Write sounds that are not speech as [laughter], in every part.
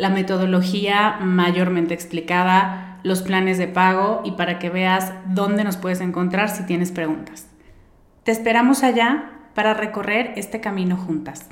la metodología mayormente explicada, los planes de pago y para que veas dónde nos puedes encontrar si tienes preguntas. Te esperamos allá para recorrer este camino juntas.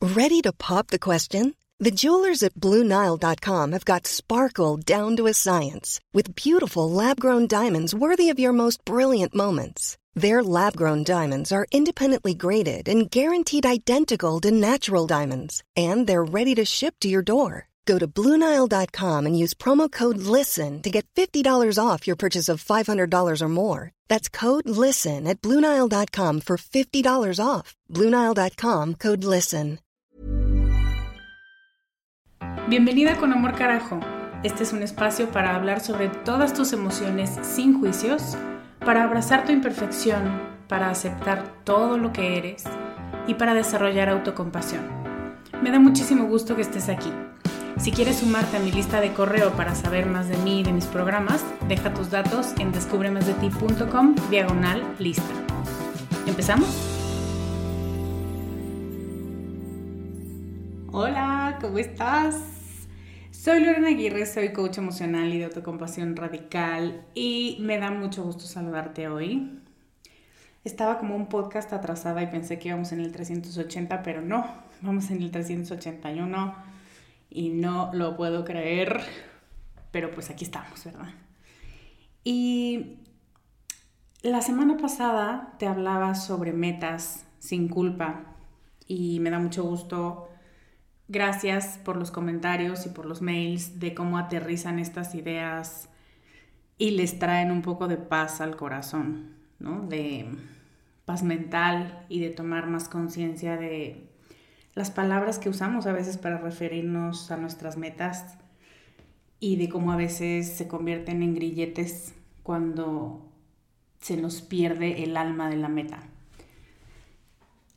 Ready to pop the question? The jewelers at BlueNile.com have got sparkle down to a science with beautiful lab-grown diamonds worthy of your most brilliant moments. Their lab grown diamonds are independently graded and guaranteed identical to natural diamonds, and they're ready to ship to your door. Go to Bluenile.com and use promo code LISTEN to get $50 off your purchase of $500 or more. That's code LISTEN at Bluenile.com for $50 off. Bluenile.com code LISTEN. Bienvenida con Amor Carajo. Este es un espacio para hablar sobre todas tus emociones sin juicios para abrazar tu imperfección, para aceptar todo lo que eres y para desarrollar autocompasión. Me da muchísimo gusto que estés aquí. Si quieres sumarte a mi lista de correo para saber más de mí y de mis programas, deja tus datos en descubremasdeti.com diagonal lista. ¿Empezamos? Hola, ¿cómo estás? Soy Lorena Aguirre, soy coach emocional y de autocompasión radical y me da mucho gusto saludarte hoy. Estaba como un podcast atrasada y pensé que íbamos en el 380, pero no, vamos en el 381 y no lo puedo creer, pero pues aquí estamos, ¿verdad? Y la semana pasada te hablaba sobre metas sin culpa y me da mucho gusto Gracias por los comentarios y por los mails de cómo aterrizan estas ideas y les traen un poco de paz al corazón, ¿no? De paz mental y de tomar más conciencia de las palabras que usamos a veces para referirnos a nuestras metas y de cómo a veces se convierten en grilletes cuando se nos pierde el alma de la meta.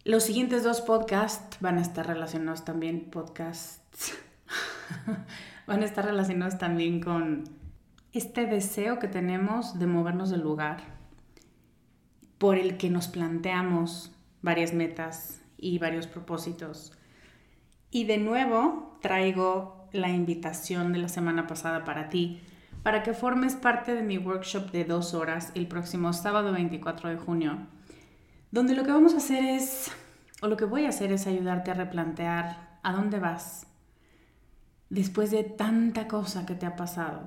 Los siguientes dos podcasts van a estar relacionados también, podcasts, [laughs] van a estar relacionados también con este deseo que tenemos de movernos del lugar, por el que nos planteamos varias metas y varios propósitos. Y de nuevo traigo la invitación de la semana pasada para ti, para que formes parte de mi workshop de dos horas el próximo sábado 24 de junio donde lo que vamos a hacer es, o lo que voy a hacer es ayudarte a replantear a dónde vas después de tanta cosa que te ha pasado,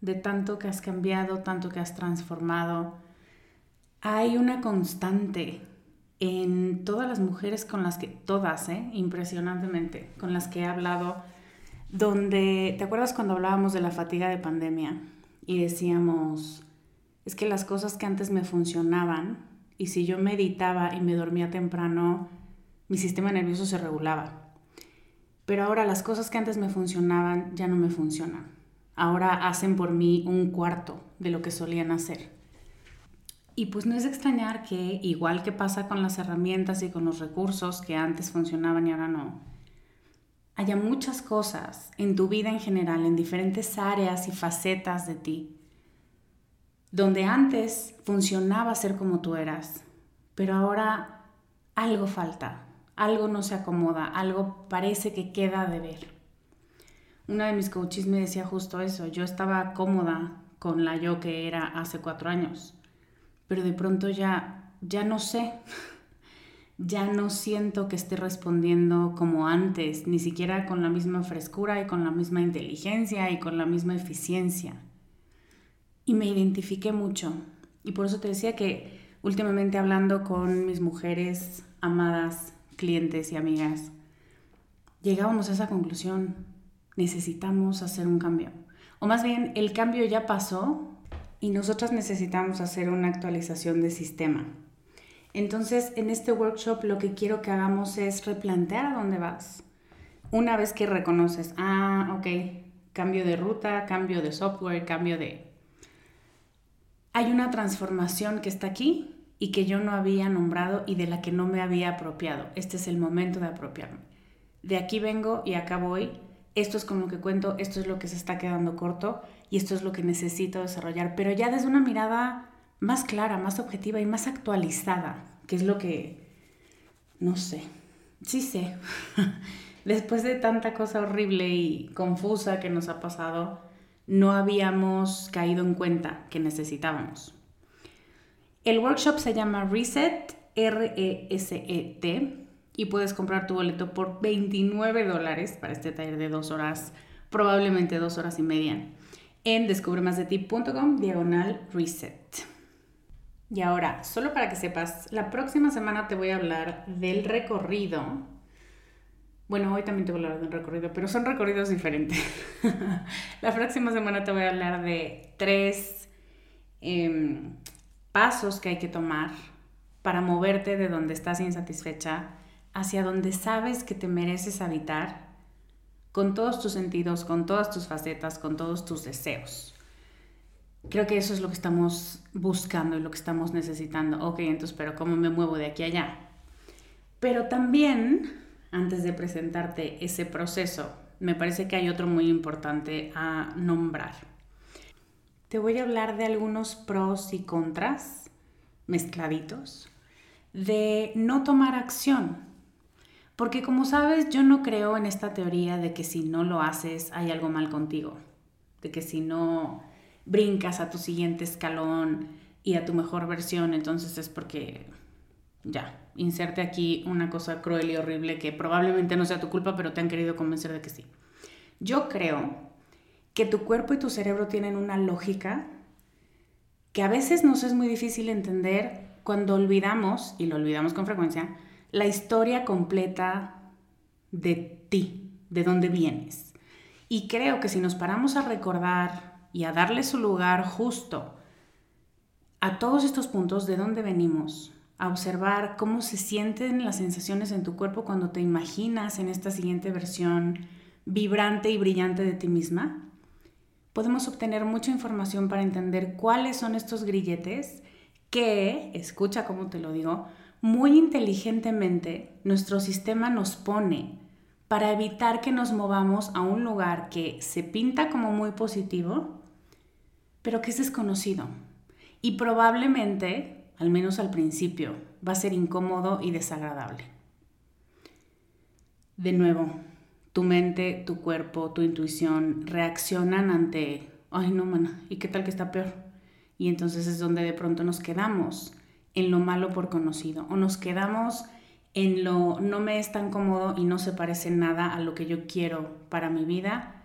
de tanto que has cambiado, tanto que has transformado. Hay una constante en todas las mujeres con las que, todas, ¿eh? impresionantemente, con las que he hablado, donde, ¿te acuerdas cuando hablábamos de la fatiga de pandemia? Y decíamos, es que las cosas que antes me funcionaban, y si yo meditaba y me dormía temprano, mi sistema nervioso se regulaba. Pero ahora las cosas que antes me funcionaban ya no me funcionan. Ahora hacen por mí un cuarto de lo que solían hacer. Y pues no es extrañar que, igual que pasa con las herramientas y con los recursos que antes funcionaban y ahora no, haya muchas cosas en tu vida en general, en diferentes áreas y facetas de ti, donde antes funcionaba ser como tú eras, pero ahora algo falta, algo no se acomoda, algo parece que queda de ver. Una de mis coaches me decía justo eso, yo estaba cómoda con la yo que era hace cuatro años, pero de pronto ya, ya no sé, [laughs] ya no siento que esté respondiendo como antes, ni siquiera con la misma frescura y con la misma inteligencia y con la misma eficiencia. Y me identifiqué mucho. Y por eso te decía que últimamente hablando con mis mujeres amadas, clientes y amigas, llegábamos a esa conclusión. Necesitamos hacer un cambio. O más bien, el cambio ya pasó y nosotras necesitamos hacer una actualización de sistema. Entonces, en este workshop lo que quiero que hagamos es replantear a dónde vas. Una vez que reconoces, ah, ok, cambio de ruta, cambio de software, cambio de... Hay una transformación que está aquí y que yo no había nombrado y de la que no me había apropiado. Este es el momento de apropiarme. De aquí vengo y acá voy. Esto es con lo que cuento, esto es lo que se está quedando corto y esto es lo que necesito desarrollar, pero ya desde una mirada más clara, más objetiva y más actualizada, que es lo que, no sé, sí sé, [laughs] después de tanta cosa horrible y confusa que nos ha pasado, no habíamos caído en cuenta que necesitábamos. El workshop se llama Reset, R-E-S-E-T, y puedes comprar tu boleto por 29 dólares para este taller de dos horas, probablemente dos horas y media, en descubremasdeti.com diagonal reset. Y ahora, solo para que sepas, la próxima semana te voy a hablar del recorrido. Bueno, hoy también te voy a hablar del recorrido, pero son recorridos diferentes. [laughs] la próxima semana te voy a hablar de tres em, pasos que hay que tomar para moverte de donde estás insatisfecha hacia donde sabes que te mereces habitar con todos tus sentidos, con todas tus facetas, con todos tus deseos. Creo que eso es lo que estamos buscando y lo que estamos necesitando. Ok, entonces, pero ¿cómo me muevo de aquí a allá? Pero también, antes de presentarte ese proceso, me parece que hay otro muy importante a nombrar. Te voy a hablar de algunos pros y contras mezcladitos de no tomar acción. Porque como sabes, yo no creo en esta teoría de que si no lo haces hay algo mal contigo. De que si no brincas a tu siguiente escalón y a tu mejor versión, entonces es porque ya, inserte aquí una cosa cruel y horrible que probablemente no sea tu culpa, pero te han querido convencer de que sí. Yo creo que tu cuerpo y tu cerebro tienen una lógica que a veces nos es muy difícil entender cuando olvidamos, y lo olvidamos con frecuencia, la historia completa de ti, de dónde vienes. Y creo que si nos paramos a recordar y a darle su lugar justo a todos estos puntos de dónde venimos, a observar cómo se sienten las sensaciones en tu cuerpo cuando te imaginas en esta siguiente versión vibrante y brillante de ti misma, podemos obtener mucha información para entender cuáles son estos grilletes que, escucha cómo te lo digo, muy inteligentemente nuestro sistema nos pone para evitar que nos movamos a un lugar que se pinta como muy positivo, pero que es desconocido. Y probablemente, al menos al principio, va a ser incómodo y desagradable. De nuevo, tu mente, tu cuerpo, tu intuición reaccionan ante, ay no, mana, ¿y qué tal que está peor? Y entonces es donde de pronto nos quedamos en lo malo por conocido o nos quedamos en lo no me es tan cómodo y no se parece nada a lo que yo quiero para mi vida,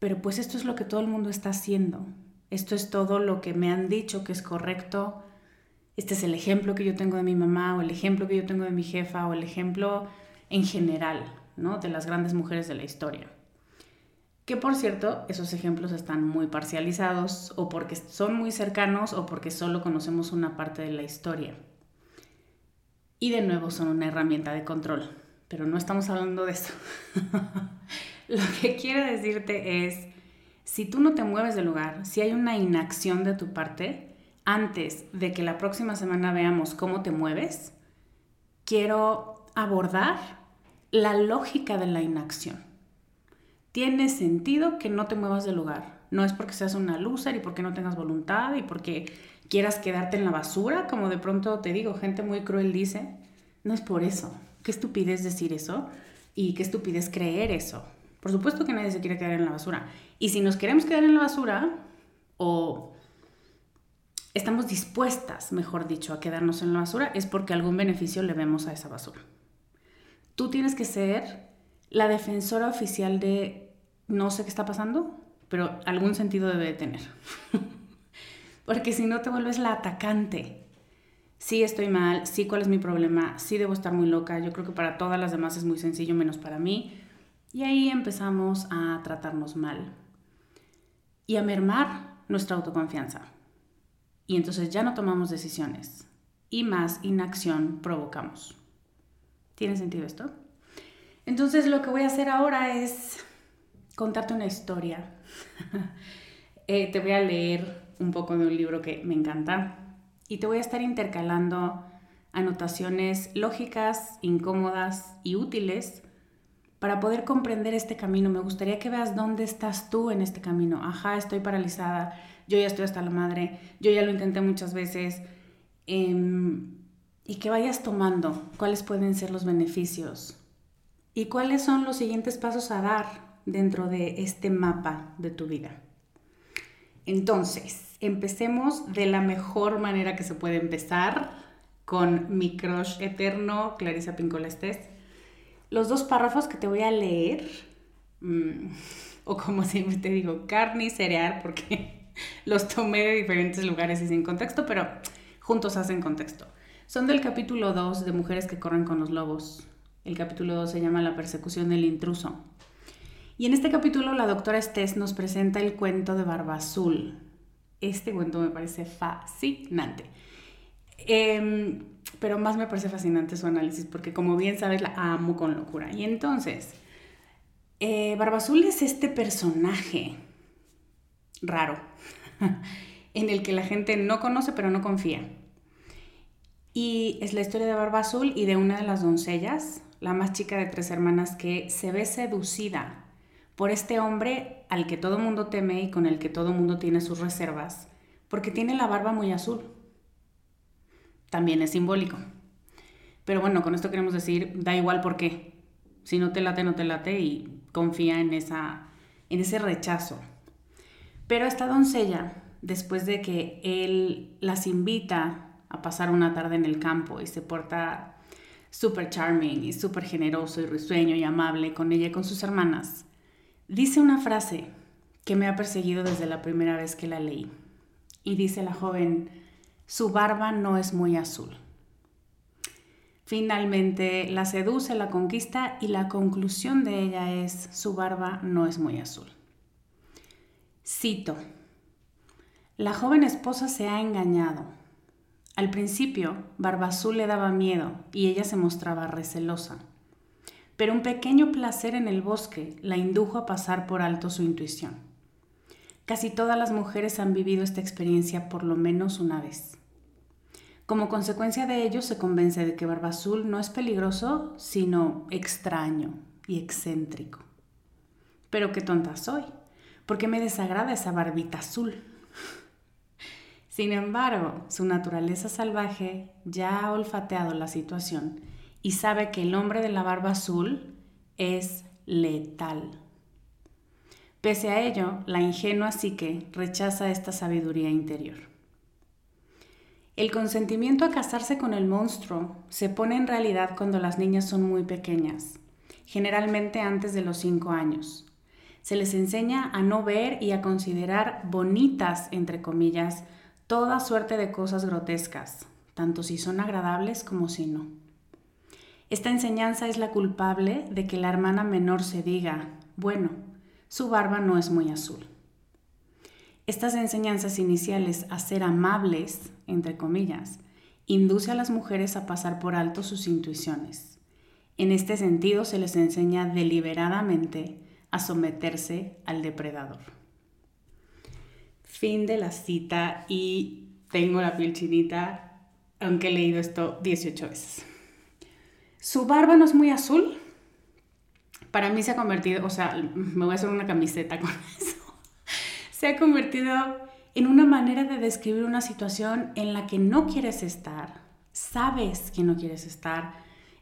pero pues esto es lo que todo el mundo está haciendo esto es todo lo que me han dicho que es correcto, este es el ejemplo que yo tengo de mi mamá o el ejemplo que yo tengo de mi jefa o el ejemplo en general, ¿no? De las grandes mujeres de la historia. Que por cierto, esos ejemplos están muy parcializados o porque son muy cercanos o porque solo conocemos una parte de la historia. Y de nuevo son una herramienta de control, pero no estamos hablando de eso. [laughs] Lo que quiero decirte es si tú no te mueves del lugar, si hay una inacción de tu parte, antes de que la próxima semana veamos cómo te mueves, quiero abordar la lógica de la inacción. Tiene sentido que no te muevas del lugar. No es porque seas una loser y porque no tengas voluntad y porque quieras quedarte en la basura, como de pronto te digo, gente muy cruel dice. No es por eso. Qué estupidez decir eso y qué estupidez creer eso. Por supuesto que nadie se quiere quedar en la basura. Y si nos queremos quedar en la basura o estamos dispuestas, mejor dicho, a quedarnos en la basura, es porque algún beneficio le vemos a esa basura. Tú tienes que ser la defensora oficial de no sé qué está pasando, pero algún sentido debe de tener. [laughs] porque si no te vuelves la atacante. Sí estoy mal, sí cuál es mi problema, sí debo estar muy loca. Yo creo que para todas las demás es muy sencillo, menos para mí. Y ahí empezamos a tratarnos mal y a mermar nuestra autoconfianza. Y entonces ya no tomamos decisiones y más inacción provocamos. ¿Tiene sentido esto? Entonces lo que voy a hacer ahora es contarte una historia. [laughs] Eh, te voy a leer un poco de un libro que me encanta y te voy a estar intercalando anotaciones lógicas, incómodas y útiles para poder comprender este camino. Me gustaría que veas dónde estás tú en este camino. Ajá, estoy paralizada, yo ya estoy hasta la madre, yo ya lo intenté muchas veces. Em, y que vayas tomando cuáles pueden ser los beneficios y cuáles son los siguientes pasos a dar dentro de este mapa de tu vida. Entonces, empecemos de la mejor manera que se puede empezar con mi crush eterno, Clarisa Pincola Los dos párrafos que te voy a leer, mm, [laughs] o como siempre te digo, carne y cereal, porque [laughs] los tomé de diferentes lugares y sin contexto, pero juntos hacen contexto. Son del capítulo 2 de Mujeres que corren con los lobos. El capítulo 2 se llama La persecución del intruso. Y en este capítulo la doctora Estés nos presenta el cuento de Barba Azul. Este cuento me parece fascinante. Em, pero más me parece fascinante su análisis porque como bien sabes la amo con locura. Y entonces, eh, Barba Azul es este personaje raro [laughs] en el que la gente no conoce pero no confía. Y es la historia de Barba Azul y de una de las doncellas, la más chica de tres hermanas, que se ve seducida por este hombre al que todo mundo teme y con el que todo mundo tiene sus reservas, porque tiene la barba muy azul. También es simbólico. Pero bueno, con esto queremos decir, da igual por qué. Si no te late, no te late y confía en, esa, en ese rechazo. Pero esta doncella, después de que él las invita a pasar una tarde en el campo y se porta súper charming y súper generoso y risueño y amable con ella y con sus hermanas, dice una frase que me ha perseguido desde la primera vez que la leí. Y dice la joven, su barba no es muy azul. Finalmente la seduce, la conquista y la conclusión de ella es, su barba no es muy azul. Cito, la joven esposa se ha engañado al principio, Barbazul le daba miedo y ella se mostraba recelosa. Pero un pequeño placer en el bosque la indujo a pasar por alto su intuición. Casi todas las mujeres han vivido esta experiencia por lo menos una vez. Como consecuencia de ello, se convence de que Barbazul no es peligroso, sino extraño y excéntrico. Pero qué tonta soy, porque me desagrada esa barbita azul. Sin embargo, su naturaleza salvaje ya ha olfateado la situación y sabe que el hombre de la barba azul es letal. Pese a ello, la ingenua psique rechaza esta sabiduría interior. El consentimiento a casarse con el monstruo se pone en realidad cuando las niñas son muy pequeñas, generalmente antes de los cinco años. Se les enseña a no ver y a considerar bonitas, entre comillas, toda suerte de cosas grotescas, tanto si son agradables como si no. Esta enseñanza es la culpable de que la hermana menor se diga, bueno, su barba no es muy azul. Estas enseñanzas iniciales a ser amables, entre comillas, induce a las mujeres a pasar por alto sus intuiciones. En este sentido se les enseña deliberadamente a someterse al depredador. Fin de la cita y tengo la piel chinita, aunque he leído esto 18 veces. ¿Su barba no es muy azul? para mí se ha convertido, o sea, me voy a hacer una camiseta con [laughs] eso, se ha convertido en una manera de describir una situación en la que no quieres estar, sabes que no quieres estar,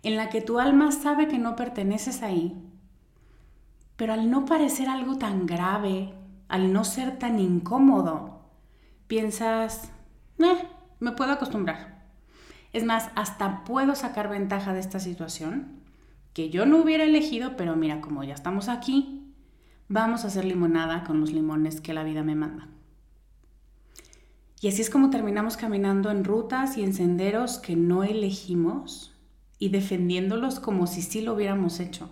en la que tu alma sabe que no perteneces ahí, pero al no parecer algo tan grave, al no ser tan incómodo, piensas, eh, me puedo acostumbrar. Es más, hasta puedo sacar ventaja de esta situación que yo no hubiera elegido, pero mira, como ya estamos aquí, vamos a hacer limonada con los limones que la vida me manda. Y así es como terminamos caminando en rutas y en senderos que no elegimos y defendiéndolos como si sí lo hubiéramos hecho.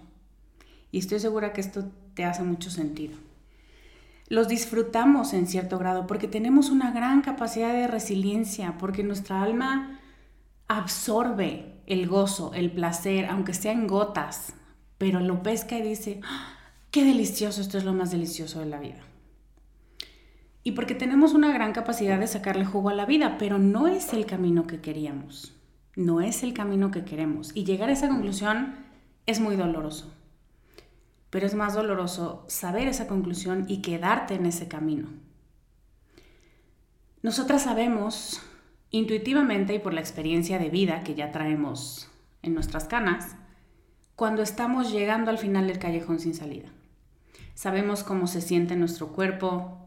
Y estoy segura que esto te hace mucho sentido. Los disfrutamos en cierto grado porque tenemos una gran capacidad de resiliencia, porque nuestra alma absorbe el gozo, el placer, aunque sea en gotas, pero lo pesca y dice, ¡Ah! qué delicioso, esto es lo más delicioso de la vida. Y porque tenemos una gran capacidad de sacarle jugo a la vida, pero no es el camino que queríamos, no es el camino que queremos. Y llegar a esa conclusión es muy doloroso, pero es más doloroso saber esa conclusión y quedarte en ese camino. Nosotras sabemos intuitivamente y por la experiencia de vida que ya traemos en nuestras canas, cuando estamos llegando al final del callejón sin salida. Sabemos cómo se siente nuestro cuerpo,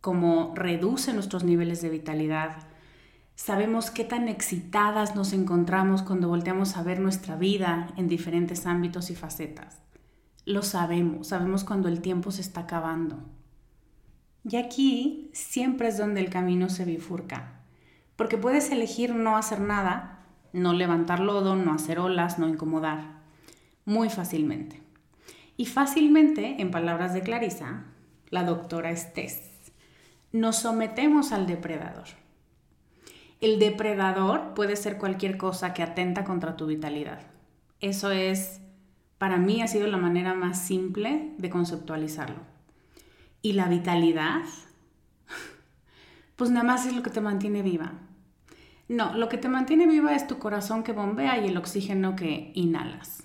cómo reduce nuestros niveles de vitalidad. Sabemos qué tan excitadas nos encontramos cuando volteamos a ver nuestra vida en diferentes ámbitos y facetas. Lo sabemos, sabemos cuando el tiempo se está acabando. Y aquí siempre es donde el camino se bifurca porque puedes elegir no hacer nada, no levantar lodo, no hacer olas, no incomodar, muy fácilmente. Y fácilmente, en palabras de Clarisa, la doctora Estés, nos sometemos al depredador. El depredador puede ser cualquier cosa que atenta contra tu vitalidad. Eso es, para mí ha sido la manera más simple de conceptualizarlo. Y la vitalidad [laughs] pues nada más es lo que te mantiene viva. No, lo que te mantiene viva es tu corazón que bombea y el oxígeno que inhalas.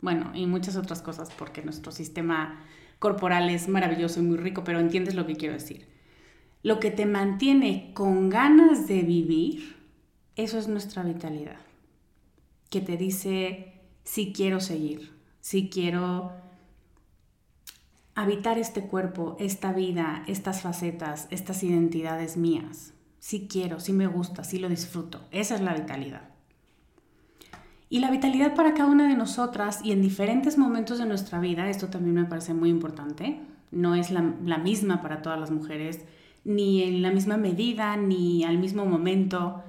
Bueno, y muchas otras cosas porque nuestro sistema corporal es maravilloso y muy rico, pero entiendes lo que quiero decir. Lo que te mantiene con ganas de vivir, eso es nuestra vitalidad. Que te dice, si quiero seguir, si quiero habitar este cuerpo, esta vida, estas facetas, estas identidades mías. Si quiero, si me gusta, si lo disfruto. Esa es la vitalidad. Y la vitalidad para cada una de nosotras y en diferentes momentos de nuestra vida, esto también me parece muy importante, no es la, misma para todas las mujeres, ni en la misma medida, ni al mismo momento,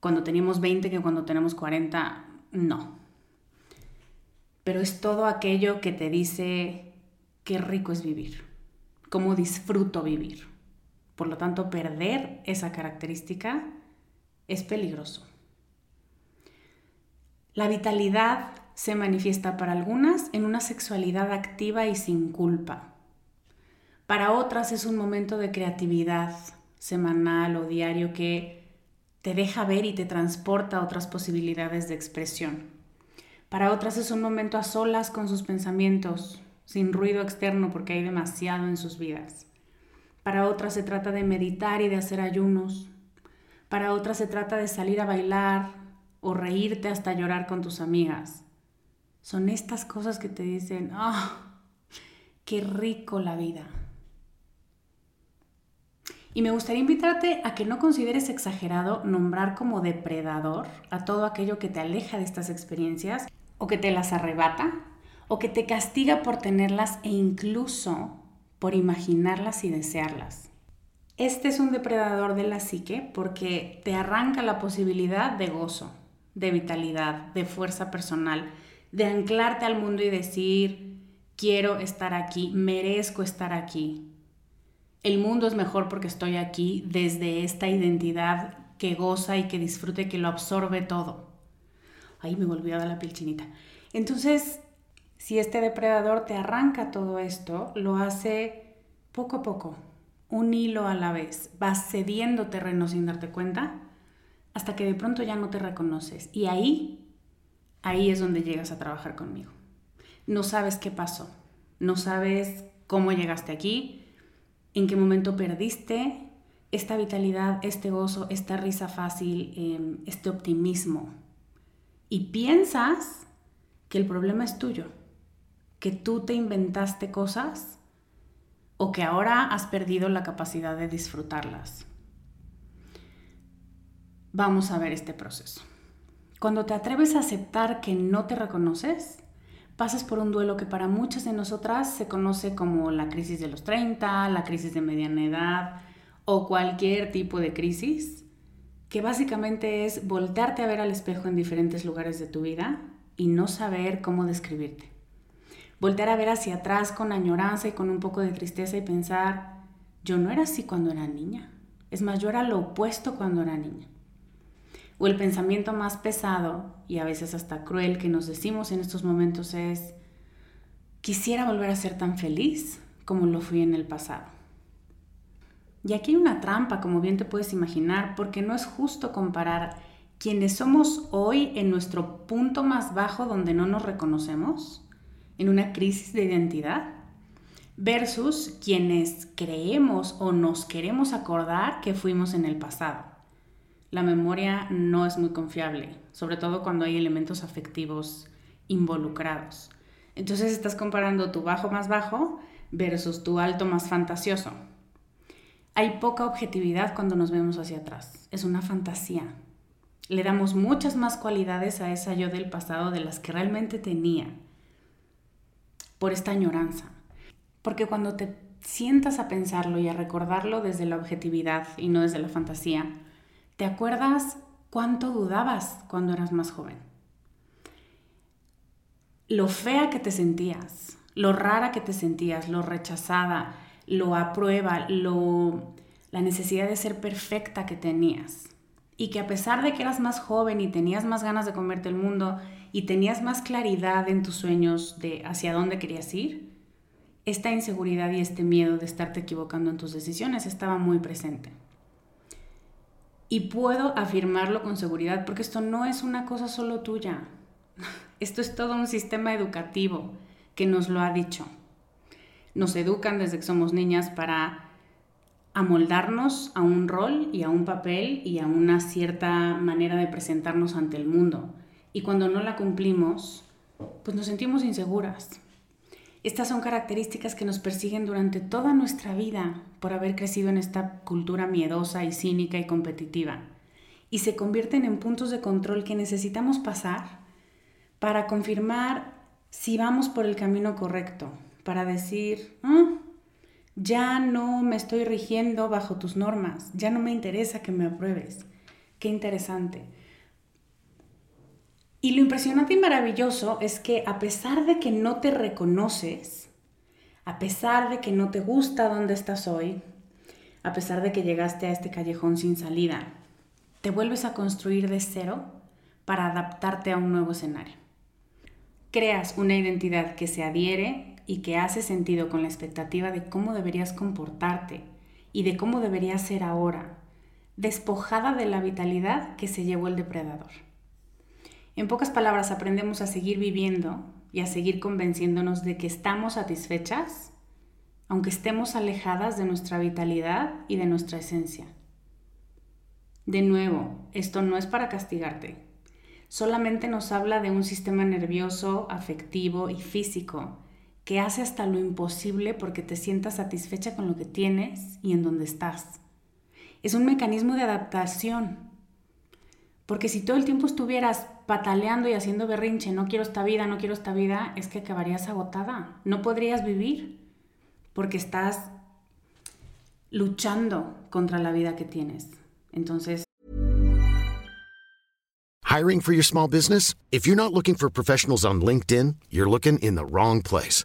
cuando teníamos 20 que cuando tenemos 40, no. Pero es todo aquello que te dice, qué rico es vivir, cómo disfruto vivir. Por lo tanto, perder esa característica es peligroso. La vitalidad se manifiesta para algunas en una sexualidad activa y sin culpa. Para otras es un momento de creatividad semanal o diario que te deja ver y te transporta a otras posibilidades de expresión. Para otras es un momento a solas con sus pensamientos, sin ruido externo porque hay demasiado en sus vidas. Para otras se trata de meditar y de hacer ayunos. Para otras se trata de salir a bailar o reírte hasta llorar con tus amigas. Son estas cosas que te dicen, ¡ah! ¡Qué rico la vida! Y me gustaría invitarte a que no consideres exagerado nombrar como depredador a todo aquello que te aleja de estas experiencias o que te las arrebata o que te castiga por tenerlas e incluso por imaginarlas y desearlas. Este es un depredador de la psique porque te arranca la posibilidad de gozo, de vitalidad, de fuerza personal, de anclarte al mundo y decir, quiero estar aquí, merezco estar aquí. El mundo es mejor porque estoy aquí desde esta identidad que goza y que disfrute, que lo absorbe todo. Ahí me volvió a dar la piel chinita. Entonces, si este depredador te arranca todo esto, lo hace poco a poco, un hilo a la vez. Vas cediendo terreno sin darte cuenta hasta que de pronto ya no te reconoces. Y ahí, ahí es donde llegas a trabajar conmigo. no sabes qué pasó, no sabes cómo llegaste aquí, en qué momento perdiste esta vitalidad, este gozo, esta risa fácil, em, este optimismo. Y piensas que el problema es tuyo, que tú te inventaste cosas o que ahora has perdido la capacidad de disfrutarlas. Vamos a ver este proceso. Cuando te atreves a aceptar que no te reconoces, pasas por un duelo que para muchas de nosotras se conoce como la crisis de los 30, la crisis de mediana edad o cualquier tipo de crisis, que básicamente es voltearte a ver al espejo en diferentes lugares de tu vida y no saber cómo describirte. Voltear a ver hacia atrás con añoranza y con un poco de tristeza y pensar, yo no era así cuando era niña. Es más, yo era lo opuesto cuando era niña. O el pensamiento más pesado y a veces hasta cruel que nos decimos en estos momentos es, quisiera volver a ser tan feliz como lo fui en el pasado. Y aquí hay una trampa, como bien te puedes imaginar, porque no es justo comparar quienes somos hoy en nuestro punto más bajo donde no nos reconocemos, en una crisis de identidad, versus quienes creemos o nos queremos acordar que fuimos en el pasado la memoria no es muy confiable, sobre todo cuando hay elementos afectivos involucrados. Entonces estás comparando tu bajo más bajo versus tu alto más fantasioso. Hay poca objetividad cuando nos vemos hacia atrás. Es una fantasía. Le damos muchas más cualidades a esa yo del pasado de las que realmente tenía por esta añoranza. Porque cuando te sientas a pensarlo y a recordarlo desde la objetividad y no desde la fantasía, ¿Te acuerdas cuánto dudabas cuando eras más joven? Lo fea que te sentías, lo rara que te sentías, lo rechazada, lo aprueba, lo, la necesidad de ser perfecta que tenías. Y que a pesar de que eras más joven y tenías más ganas de comerte el mundo y tenías más claridad en tus sueños de hacia dónde querías ir, esta inseguridad y este miedo de estarte equivocando en tus decisiones estaba muy presente. Y puedo afirmarlo con seguridad porque esto no es una cosa solo tuya. [laughs] Esto es todo un sistema educativo que nos lo ha dicho. Nos educan desde que somos niñas para amoldarnos a un rol y a un papel y a una cierta manera de presentarnos ante el mundo. Y cuando no la cumplimos, pues nos sentimos inseguras. Estas son características que nos persiguen durante toda nuestra vida por haber crecido en esta cultura miedosa y cínica y competitiva. Y se convierten en puntos de control que necesitamos pasar para confirmar si vamos por el camino correcto, para decir, ah, ya no me estoy rigiendo bajo tus normas, ya no me interesa que me apruebes. Qué interesante. Y lo impresionante y maravilloso es que a pesar de que no te reconoces, a pesar de que no te gusta dónde estás hoy, a pesar de que llegaste a este callejón sin salida, te vuelves a construir de cero para adaptarte a un nuevo escenario. Creas una identidad que se adhiere y que hace sentido con la expectativa de cómo deberías comportarte y de cómo deberías ser ahora, despojada de la vitalidad que se llevó el depredador. En pocas palabras, aprendemos a seguir viviendo y a seguir convenciéndonos de que estamos satisfechas, aunque estemos alejadas de nuestra vitalidad y de nuestra esencia. De nuevo, esto no es para castigarte, solamente nos habla de un sistema nervioso, afectivo y físico que hace hasta lo imposible porque te sientas satisfecha con lo que tienes y en donde estás. Es un mecanismo de adaptación porque si todo el tiempo estuvieras pataleando y haciendo berrinche, no quiero esta vida, no quiero esta vida, es que acabarías agotada. No podrías vivir porque estás luchando contra la vida que tienes. Entonces. Hiring for your small business? If you're not looking for professionals on LinkedIn, you're looking in the wrong place.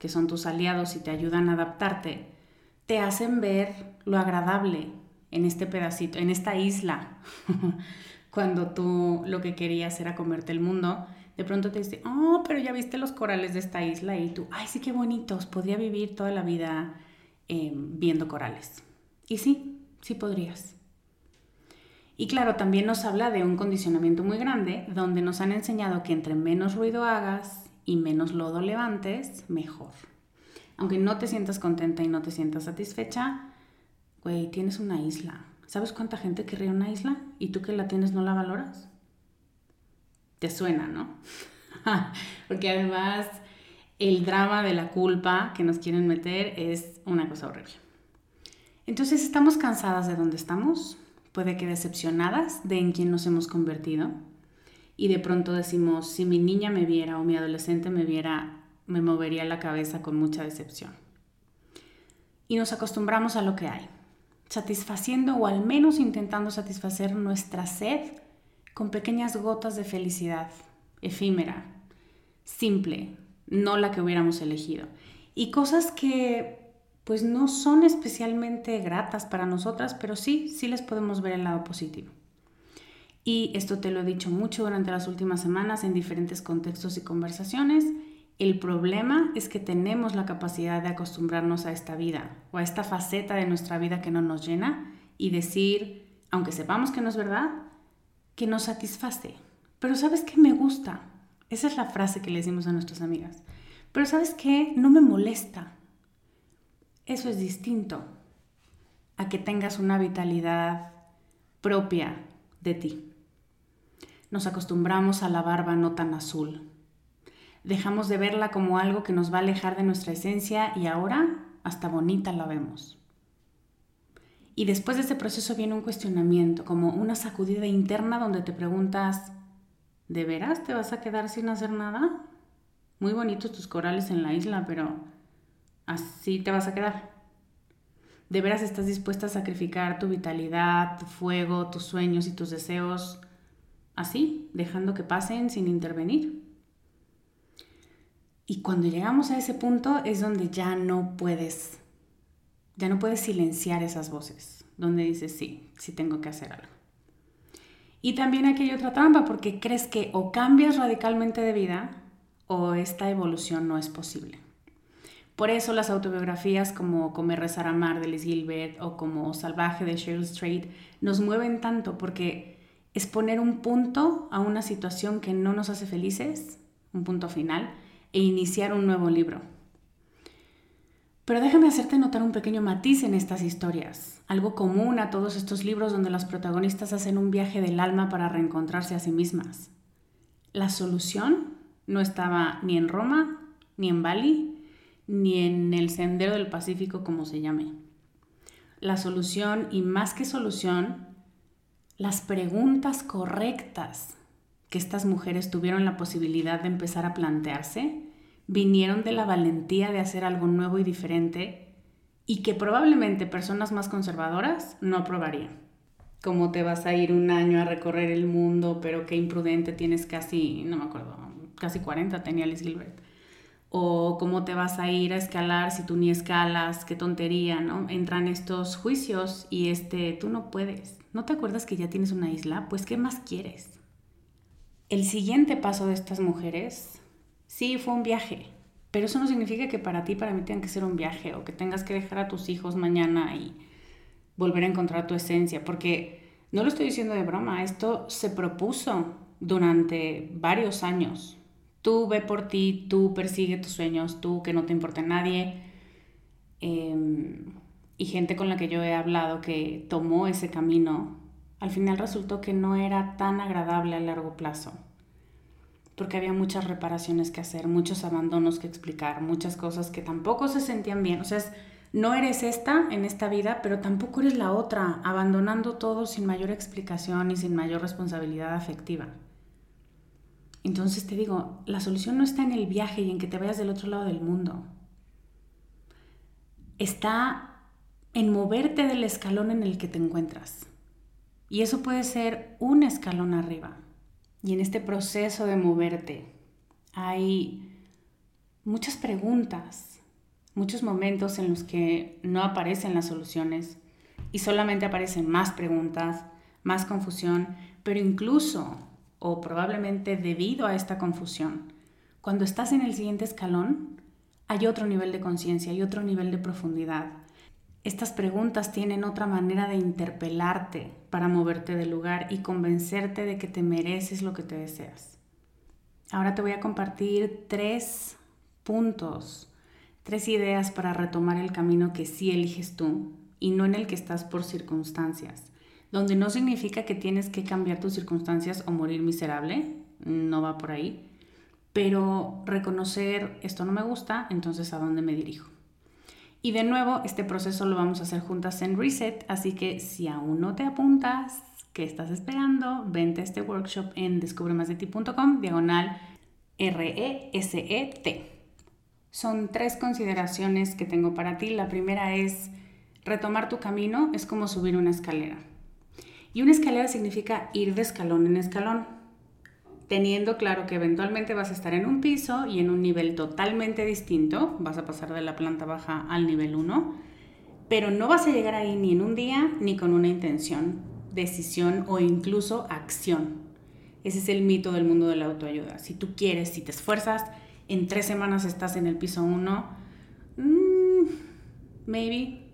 que son tus aliados y te ayudan a adaptarte, te hacen ver lo agradable en este pedacito, en esta isla. [laughs] Cuando tú lo que querías era comerte el mundo, de pronto te dice, oh, pero ya viste los corales de esta isla y tú, ay, sí, qué bonitos, podría vivir toda la vida em, viendo corales. Y sí, sí podrías. Y claro, también nos habla de un condicionamiento muy grande, donde nos han enseñado que entre menos ruido hagas y menos lodo levantes, mejor. Aunque no te sientas contenta y no te sientas satisfecha, güey, tienes una isla. ¿Sabes cuánta gente querría una isla? ¿Y tú que la tienes no la valoras? Te suena, ¿no? [laughs] Porque además el drama de la culpa que nos quieren meter es una cosa horrible. Entonces, ¿estamos cansadas de dónde estamos? Puede que decepcionadas de en quién nos hemos convertido. Y de pronto decimos, si mi niña me viera o mi adolescente me viera, me movería la cabeza con mucha decepción. Y nos acostumbramos a lo que hay, satisfaciendo o al menos intentando satisfacer nuestra sed con pequeñas gotas de felicidad, efímera, simple, no la que hubiéramos elegido. Y cosas que pues no son especialmente gratas para nosotras, pero sí, sí les podemos ver el lado positivo. Y esto te lo he dicho mucho durante las últimas semanas en diferentes contextos y conversaciones. El problema es que tenemos la capacidad de acostumbrarnos a esta vida o a esta faceta de nuestra vida que no nos llena y decir, aunque sepamos que no es verdad, que nos satisface. Pero ¿sabes qué me gusta? Esa es la frase que le decimos a nuestras amigas. Pero ¿sabes qué? No me molesta. Eso es distinto a que tengas una vitalidad propia de ti. Nos acostumbramos a la barba no tan azul. Dejamos de verla como algo que nos va a alejar de nuestra esencia y ahora hasta bonita la vemos. Y después de ese proceso viene un cuestionamiento, como una sacudida interna donde te preguntas, ¿de veras te vas a quedar sin hacer nada? Muy bonitos tus corales en la isla, pero así te vas a quedar. ¿De veras estás dispuesta a sacrificar tu vitalidad, tu fuego, tus sueños y tus deseos así, dejando que pasen sin intervenir? Y cuando llegamos a ese punto es donde ya no puedes, ya no puedes silenciar esas voces, donde dices, sí, sí tengo que hacer algo. Y también aquí hay otra trampa, porque crees que o cambias radicalmente de vida o esta evolución no es posible. Por eso las autobiografías como Comer, Rezar, Amar de Liz Gilbert o como Salvaje de Sheryl Strait nos mueven tanto porque es poner un punto a una situación que no nos hace felices, un punto final, e iniciar un nuevo libro. Pero déjame hacerte notar un pequeño matiz en estas historias, algo común a todos estos libros donde las protagonistas hacen un viaje del alma para reencontrarse a sí mismas. La solución no estaba ni en Roma, ni en Bali, ni en el sendero del Pacífico como se llame. La solución, y más que solución, las preguntas correctas que estas mujeres tuvieron la posibilidad de empezar a plantearse, vinieron de la valentía de hacer algo nuevo y diferente y que probablemente personas más conservadoras no aprobarían. Como te vas a ir un año a recorrer el mundo, pero qué imprudente tienes casi, no me acuerdo, casi 40 tenía Liz Gilbert o cómo te vas a ir a escalar si tú ni escalas, qué tontería, ¿no? Entran estos juicios y este, tú no puedes. ¿No te acuerdas que ya tienes una isla? Pues ¿qué más quieres? El siguiente paso de estas mujeres, sí, fue un viaje, pero eso no significa que para ti, para mí tenga que ser un viaje o que tengas que dejar a tus hijos mañana y volver a encontrar tu esencia, porque no lo estoy diciendo de broma, esto se propuso durante varios años, Tú ve por ti, tú persigue tus sueños, tú que no te importe nadie. Em, y gente con la que yo he hablado que tomó ese camino, al final resultó que no era tan agradable a largo plazo. Porque había muchas reparaciones que hacer, muchos abandonos que explicar, muchas cosas que tampoco se sentían bien. O sea, no eres esta en esta vida, pero tampoco eres la otra, abandonando todo sin mayor explicación y sin mayor responsabilidad afectiva. Entonces te digo, la solución no está en el viaje y en que te vayas del otro lado del mundo. Está en moverte del escalón en el que te encuentras. Y eso puede ser un escalón arriba. Y en este proceso de moverte hay muchas preguntas, muchos momentos en los que no aparecen las soluciones y solamente aparecen más preguntas, más confusión, pero incluso o probablemente debido a esta confusión, cuando estás en el siguiente escalón, hay otro nivel de conciencia, hay otro nivel de profundidad. Estas preguntas tienen otra manera de interpelarte para moverte del lugar y convencerte de que te mereces lo que te deseas. Ahora te voy a compartir tres puntos, tres ideas para retomar el camino que sí eliges tú y no en el que estás por circunstancias, donde no significa que tienes que cambiar tus circunstancias o morir miserable, no va por ahí, pero reconocer esto no me gusta, entonces a dónde me dirijo. Y de nuevo, este proceso lo vamos a hacer juntas en Reset, así que si aún no te apuntas, ¿qué estás esperando? Vente a este workshop en descubremasdeti.com, diagonal R-E-S-E-T. Son tres consideraciones que tengo para ti. La primera es, retomar tu camino es como subir una escalera. Y una escalera significa ir de escalón en escalón teniendo claro que eventualmente vas a estar en un piso y en un nivel totalmente distinto, vas a pasar de la planta baja al nivel 1, pero no vas a llegar ahí ni en un día ni con una intención, decisión o incluso acción. Ese es el mito del mundo de la autoayuda. Si tú quieres, si te esfuerzas, en tres semanas estás en el piso 1, mm, maybe,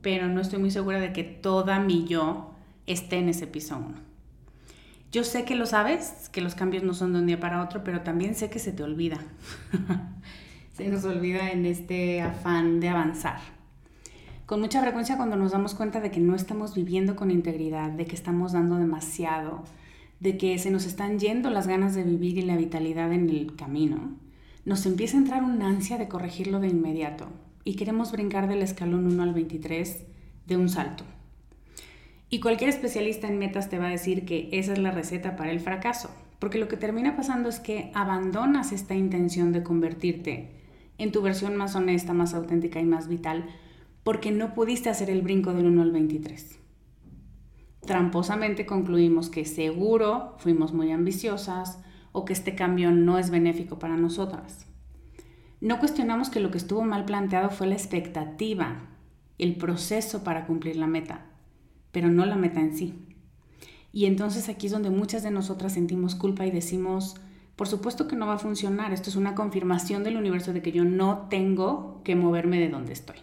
pero no estoy muy segura de que toda mi yo esté en ese piso 1. Yo sé que lo sabes, que los cambios no son de un día para otro, pero también sé que se te olvida. [laughs] se nos olvida en este afán de avanzar. Con mucha frecuencia cuando nos damos cuenta de que no estamos viviendo con integridad, de que estamos dando demasiado, de que se nos están yendo las ganas de vivir y la vitalidad en el camino, nos empieza a entrar una ansia de corregirlo de inmediato y queremos brincar del escalón 1 al 23 de un salto. Y cualquier especialista en metas te va a decir que esa es la receta para el fracaso, porque lo que termina pasando es que abandonas esta intención de convertirte en tu versión más honesta, más auténtica y más vital, porque no pudiste hacer el brinco del 1 al 23. Tramposamente concluimos que seguro fuimos muy ambiciosas o que este cambio no es benéfico para nosotras. No cuestionamos que lo que estuvo mal planteado fue la expectativa, el proceso para cumplir la meta pero no la meta en sí. Y entonces aquí es donde muchas de nosotras sentimos culpa y decimos, por supuesto que no va a funcionar, esto es una confirmación del universo de que yo no tengo que moverme de donde estoy.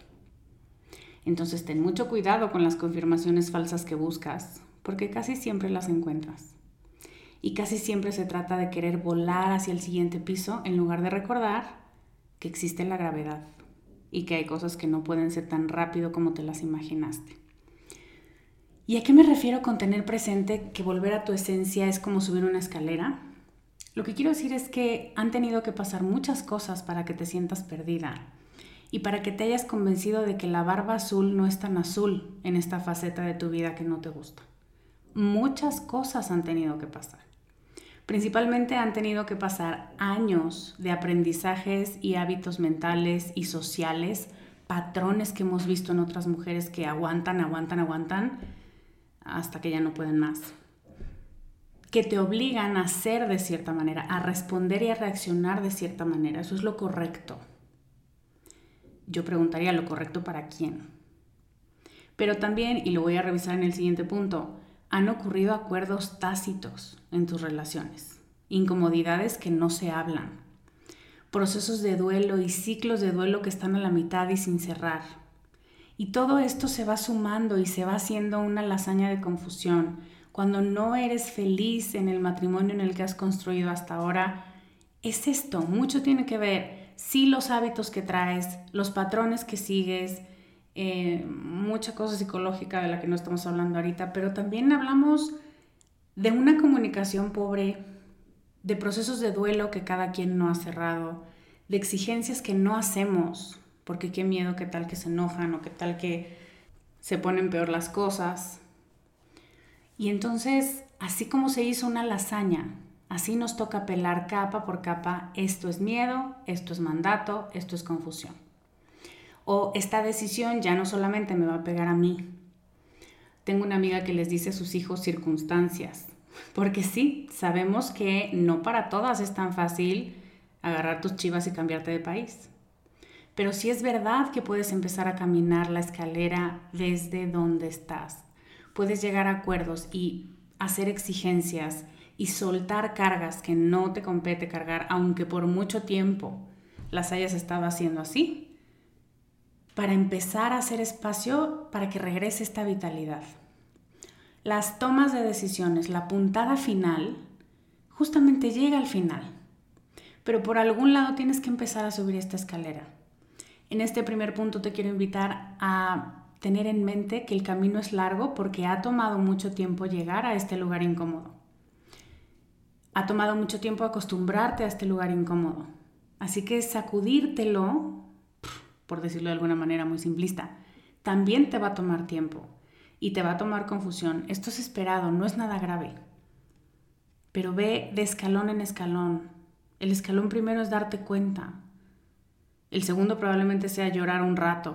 Entonces ten mucho cuidado con las confirmaciones falsas que buscas, porque casi siempre las encuentras. Y casi siempre se trata de querer volar hacia el siguiente piso en lugar de recordar que existe la gravedad y que hay cosas que no pueden ser tan rápido como te las imaginaste. ¿Y a qué me refiero con tener presente que volver a tu esencia es como subir una escalera? Lo que quiero decir es que han tenido que pasar muchas cosas para que te sientas perdida y para que te hayas convencido de que la barba azul no es tan azul en esta faceta de tu vida que no te gusta. Muchas cosas han tenido que pasar. Principalmente han tenido que pasar años de aprendizajes y hábitos mentales y sociales, patrones que hemos visto en otras mujeres que aguantan, aguantan, aguantan hasta que ya no pueden más, que te obligan a ser de cierta manera, a responder y a reaccionar de cierta manera. Eso es lo correcto. Yo preguntaría lo correcto para quién. Pero también, y lo voy a revisar en el siguiente punto, han ocurrido acuerdos tácitos en tus relaciones, incomodidades que no se hablan, procesos de duelo y ciclos de duelo que están a la mitad y sin cerrar y todo esto se va sumando y se va haciendo una lasaña de confusión. Cuando no eres feliz en el matrimonio en el que has construido hasta ahora, es esto, mucho tiene que ver, sí los hábitos que traes, los patrones que sigues, eh, mucha cosa psicológica de la que no estamos hablando ahorita, pero también hablamos de una comunicación pobre, de procesos de duelo que cada quien no ha cerrado, de exigencias que no hacemos, porque qué miedo, qué tal que se enojan o qué tal que se ponen peor las cosas. Y entonces, así como se hizo una lasaña, así nos toca pelar capa por capa, esto es miedo, esto es mandato, esto es confusión. O esta decisión ya no solamente me va a pegar a mí. Tengo una amiga que les dice a sus hijos circunstancias, porque sí, sabemos que no para todas es tan fácil agarrar tus chivas y cambiarte de país. Pero sí es verdad que puedes empezar a caminar la escalera desde donde estás. Puedes llegar a acuerdos y hacer exigencias y soltar cargas que no te compete cargar, aunque por mucho tiempo las hayas estado haciendo así, para empezar a hacer espacio para que regrese esta vitalidad. Las tomas de decisiones, la puntada final, justamente llega al final, pero por algún lado tienes que empezar a subir esta escalera. En este primer punto te quiero invitar a tener en mente que el camino es largo porque ha tomado mucho tiempo llegar a este lugar incómodo. Ha tomado mucho tiempo acostumbrarte a este lugar incómodo. Así que sacudírtelo, por decirlo de alguna manera muy simplista, también te va a tomar tiempo y te va a tomar confusión. Esto es esperado, no es nada grave. Pero ve de escalón en escalón. El escalón primero es darte cuenta. El segundo probablemente sea llorar un rato,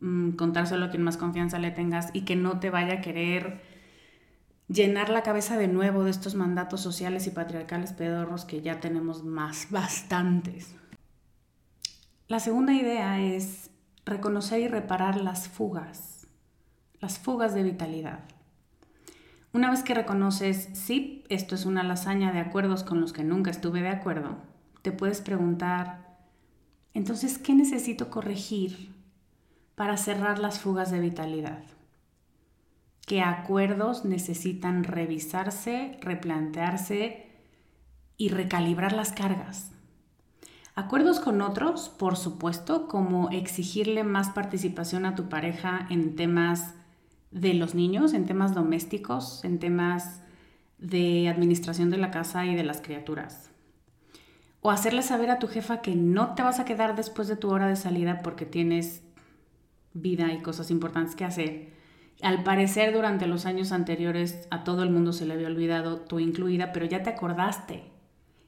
mm, contárselo a quien más confianza le tengas y que no te vaya a querer llenar la cabeza de nuevo de estos mandatos sociales y patriarcales pedorros que ya tenemos más, bastantes. La segunda idea es reconocer y reparar las fugas, las fugas de vitalidad. Una vez que reconoces, sí, esto es una lasaña de acuerdos con los que nunca estuve de acuerdo, te puedes preguntar, entonces, ¿qué necesito corregir para cerrar las fugas de vitalidad? qué acuerdos necesitan revisarse, replantearse y recalibrar las cargas. Acuerdos con otros, por supuesto, como exigirle más participación a tu pareja en temas de los niños, en temas domésticos, en temas de administración de la casa y de las criaturas. O hacerle saber a tu jefa que no te vas a quedar después de tu hora de salida porque tienes vida y cosas importantes que hacer al parecer durante los años anteriores a todo el mundo se le había olvidado, tú incluida, pero ya te acordaste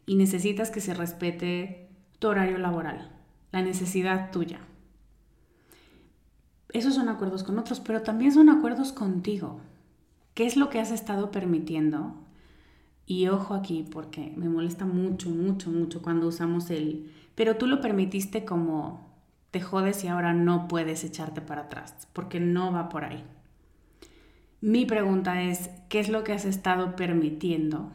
y necesitas que se respete tu horario laboral, la necesidad tuya. Esos son acuerdos con otros, pero también son acuerdos contigo. ¿Qué es lo que has estado permitiendo? Y ojo aquí, porque me molesta mucho, mucho, mucho cuando usamos el, pero tú lo permitiste como te jodes y ahora no puedes echarte para atrás, porque no va por ahí. Mi pregunta es, ¿qué es lo que has estado permitiendo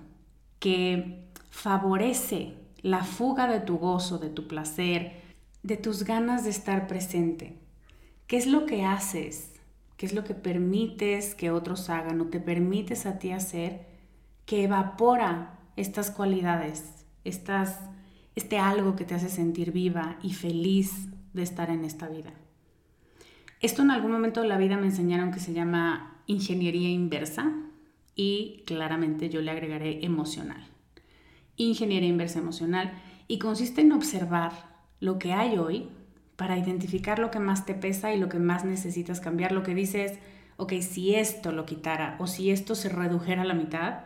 que favorece la fuga de tu gozo, de tu placer, de tus ganas de estar presente? ¿Qué es lo que haces? ¿Qué es lo que permites que otros hagan o te permites a ti hacer que evapora estas cualidades, estas, este algo que te hace sentir viva y feliz de estar en esta vida? Esto en algún momento de la vida me enseñaron que se llama ingeniería inversa y claramente yo le agregaré emocional. Ingeniería inversa emocional y consiste en observar lo que hay hoy para identificar lo que más te pesa y lo que más necesitas cambiar, lo que dices, ok, si esto lo quitara o si esto se redujera a la mitad,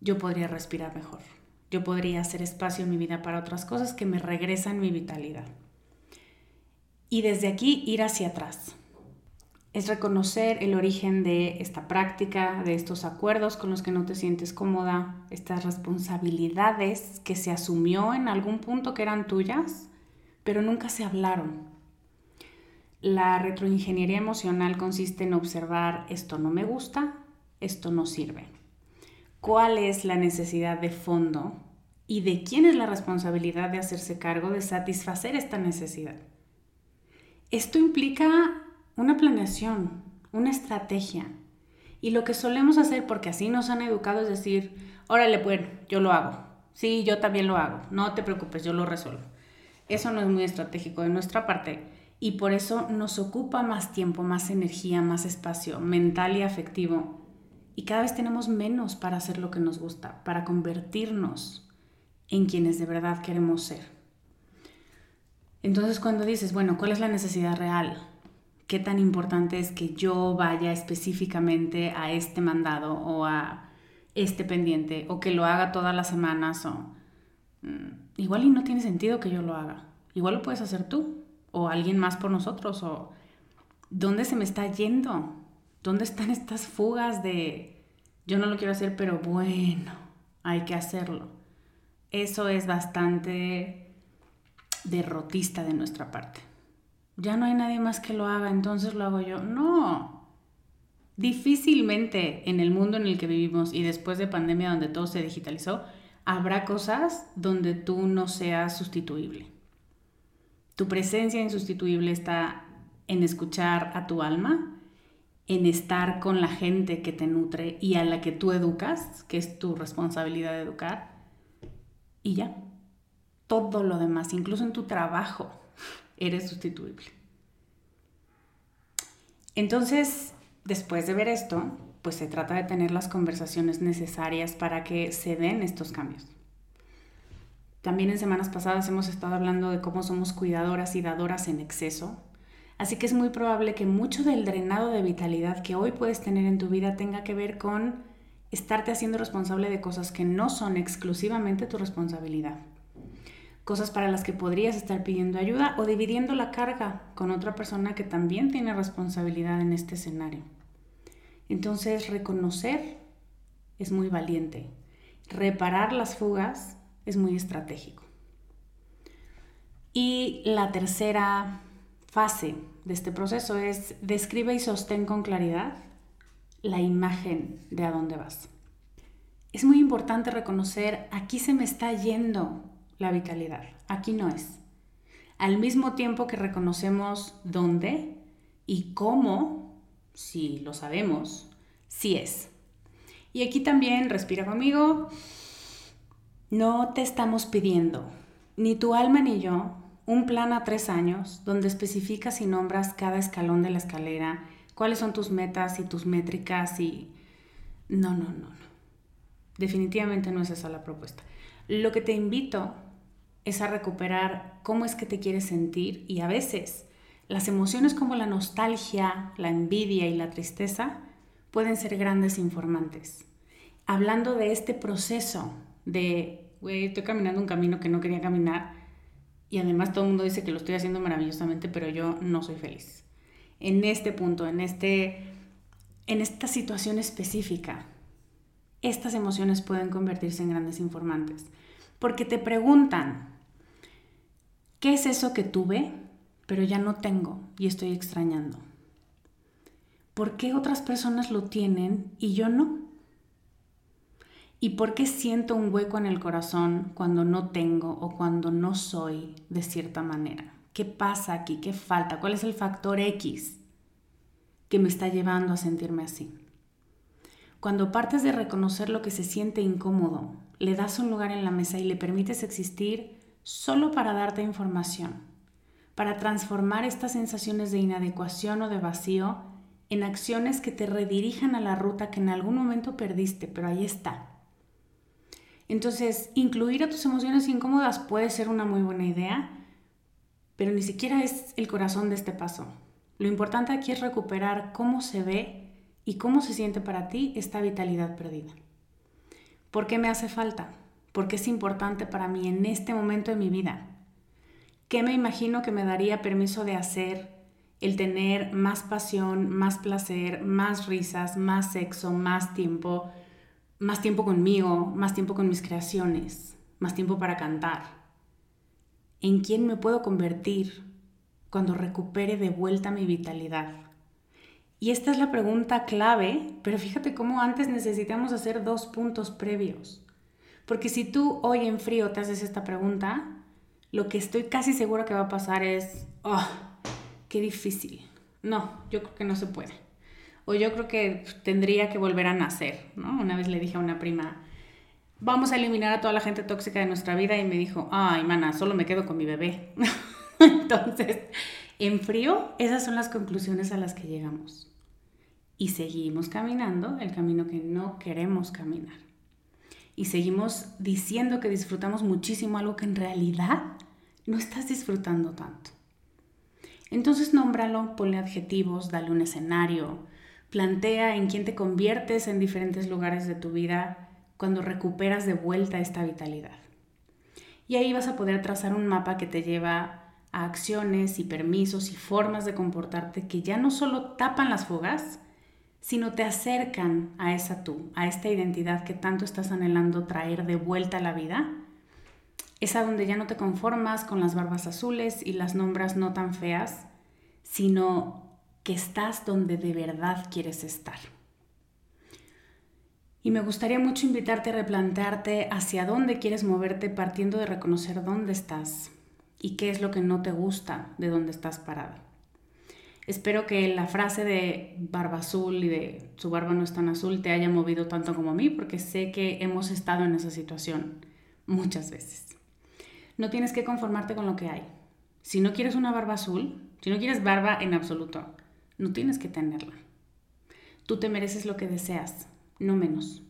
yo podría respirar mejor. Yo podría hacer espacio en mi vida para otras cosas que me regresan mi vitalidad. Y desde aquí ir hacia atrás es reconocer el origen de esta práctica, de estos acuerdos con los que no te sientes cómoda, estas responsabilidades que se asumió en algún punto que eran tuyas, pero nunca se hablaron. La retroingeniería emocional consiste en observar esto no me gusta, esto no sirve. ¿Cuál es la necesidad de fondo y de quién es la responsabilidad de hacerse cargo de satisfacer esta necesidad? Esto implica una planeación, una estrategia. Y lo que solemos hacer, porque así nos han educado, es decir, órale, bueno, yo lo hago. Sí, yo también lo hago. No te preocupes, yo lo resuelvo. Eso no es muy estratégico de nuestra parte y por eso nos ocupa más tiempo, más energía, más espacio mental y afectivo. Y cada vez tenemos menos para hacer lo que nos gusta, para convertirnos en quienes de verdad queremos ser. Entonces cuando dices, bueno, ¿cuál es la necesidad real? qué tan importante es que yo vaya específicamente a este mandado o a este pendiente o que lo haga todas las semanas o mm, igual y no tiene sentido que yo lo haga. Igual lo puedes hacer tú o alguien más por nosotros o dónde se me está yendo? ¿Dónde están estas fugas de yo no lo quiero hacer, pero bueno, hay que hacerlo? eso es bastante derrotista de nuestra parte. Ya no hay nadie más que lo haga, entonces lo hago yo. No. Difícilmente en el mundo en el que vivimos y después de pandemia donde todo se digitalizó, habrá cosas donde tú no seas sustituible. Tu presencia insustituible está en escuchar a tu alma, en estar con la gente que te nutre y a la que tú educas, que es tu responsabilidad de educar, y ya. Todo lo demás, incluso en tu trabajo, [laughs] eres sustituible. Entonces, después de ver esto, pues se trata de tener las conversaciones necesarias para que se den estos cambios. También en semanas pasadas hemos estado hablando de cómo somos cuidadoras y dadoras en exceso. Así que es muy probable que mucho del drenado de vitalidad que hoy puedes tener en tu vida tenga que ver con estarte haciendo responsable de cosas que no son exclusivamente tu responsabilidad. Cosas para las que podrías estar pidiendo ayuda o dividiendo la carga con otra persona que también tiene responsabilidad en este escenario. Entonces, reconocer es muy valiente. Reparar las fugas es muy estratégico. Y la tercera fase de este proceso es describe y sostén con claridad la imagen de a dónde vas. Es muy importante reconocer aquí se me está yendo la vitalidad, aquí no es. Al mismo tiempo que reconocemos dónde y cómo, si lo sabemos, sí es. Y aquí también respira conmigo no te estamos pidiendo, ni tu alma ni yo, un plan a tres años donde especificas y nombras cada escalón de la escalera, cuáles son tus metas y tus métricas y... No, no, no, no. Definitivamente no es esa la propuesta. Lo que te invito es a recuperar cómo es que te quieres sentir y a veces las emociones como la nostalgia, la envidia y la tristeza pueden ser grandes informantes. Hablando de este proceso de, güey, estoy caminando un camino que no quería caminar y además todo el mundo dice que lo estoy haciendo maravillosamente, pero yo no soy feliz. En este punto, en, este, en esta situación específica, estas emociones pueden convertirse en grandes informantes, porque te preguntan, ¿qué es eso que tuve, pero ya no tengo y estoy extrañando? ¿Por qué otras personas lo tienen y yo no? ¿Y por qué siento un hueco en el corazón cuando no tengo o cuando no soy de cierta manera? ¿Qué pasa aquí? ¿Qué falta? ¿Cuál es el factor X que me está llevando a sentirme así? Cuando partes de reconocer lo que se siente incómodo, le das un lugar en la mesa y le permites existir solo para darte información, para transformar estas sensaciones de inadecuación o de vacío en acciones que te redirijan a la ruta que en algún momento perdiste, pero ahí está entonces, incluir a tus emociones incómodas puede ser una muy buena idea, pero ni siquiera es el corazón de este paso. Lo importante aquí es recuperar cómo se ve y cómo se siente para ti esta vitalidad perdida. ¿Por qué me hace falta? ¿Por qué es importante para mí en este momento de mi vida? ¿Qué me imagino que me daría permiso de hacer el tener más pasión, más placer, más risas, más sexo, más tiempo, más tiempo conmigo, más tiempo con mis creaciones, más tiempo para cantar. ¿En quién me puedo convertir cuando recupere de vuelta mi vitalidad? Y esta es la pregunta clave, pero fíjate cómo antes necesitamos hacer dos puntos previos. Porque si tú hoy en frío te haces esta pregunta, lo que estoy casi segura que va a pasar es, oh, qué difícil. No, yo creo que no se puede o yo creo que tendría que volver a nacer, ¿no? Una vez le dije a una prima, vamos a eliminar a toda la gente tóxica de nuestra vida y me dijo, ay, mana, solo me quedo con mi bebé. [laughs] Entonces, en frío, esas son las conclusiones a las que llegamos. Y seguimos caminando el camino que no queremos caminar. Y seguimos diciendo que disfrutamos muchísimo algo que en realidad no estás disfrutando tanto. Entonces nómbralo, ponle adjetivos, dale un escenario, Plantea en quién te conviertes en diferentes lugares de tu vida cuando recuperas de vuelta esta vitalidad. Y ahí vas a poder trazar un mapa que te lleva a acciones y permisos y formas de comportarte que ya no solo tapan las fugas, sino te acercan a esa tú, a esta identidad que tanto estás anhelando traer de vuelta a la vida Es a donde ya no te conformas con las barbas azules y las nombras no tan feas, sino que estás donde de verdad quieres estar. Y me gustaría mucho invitarte a replantearte hacia dónde quieres moverte partiendo de reconocer dónde estás y qué es lo que no te gusta de dónde estás parada. Espero que la frase de barba azul y de su barba no es tan azul te haya movido tanto como a mí, porque sé que hemos estado en esa situación muchas veces. No tienes que conformarte con lo que hay. Si no quieres una barba azul, si no quieres barba en absoluto, no tienes que tenerla. Tú te mereces lo que deseas, no menos.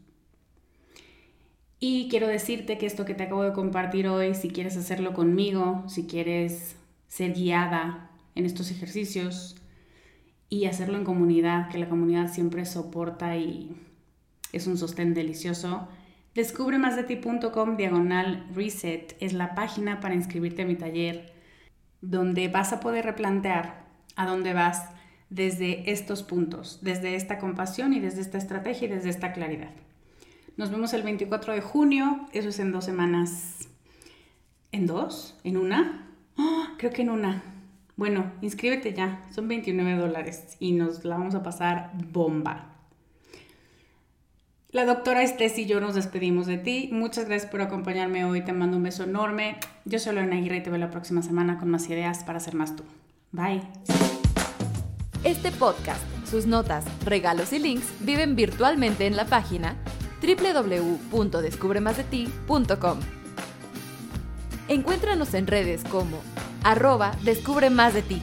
Y quiero decirte que esto que te acabo de compartir hoy, si quieres hacerlo conmigo, si quieres ser guiada en estos ejercicios y hacerlo en comunidad, que la comunidad siempre soporta y es un sostén delicioso, descubre más de ti.com diagonal reset es la página para inscribirte a mi taller donde vas a poder replantear a dónde vas desde estos puntos, desde esta compasión y desde esta estrategia y desde esta claridad. Nos vemos el 24 de junio, eso es en dos semanas. ¿En dos? ¿En una? ¡Ah! creo que en una. Bueno, inscríbete ya, son 29 dólares y nos la vamos a pasar bomba. La doctora Estés y yo nos despedimos de ti. Muchas gracias por acompañarme hoy. Te mando un beso enorme. Yo soy Lorena Aguirre y te veo la próxima semana con más ideas para ser más tú. Bye. Este podcast, sus notas, regalos y links viven virtualmente en la página www.descubremasdeti.com. Encuéntranos en redes como arroba descubre más de ti.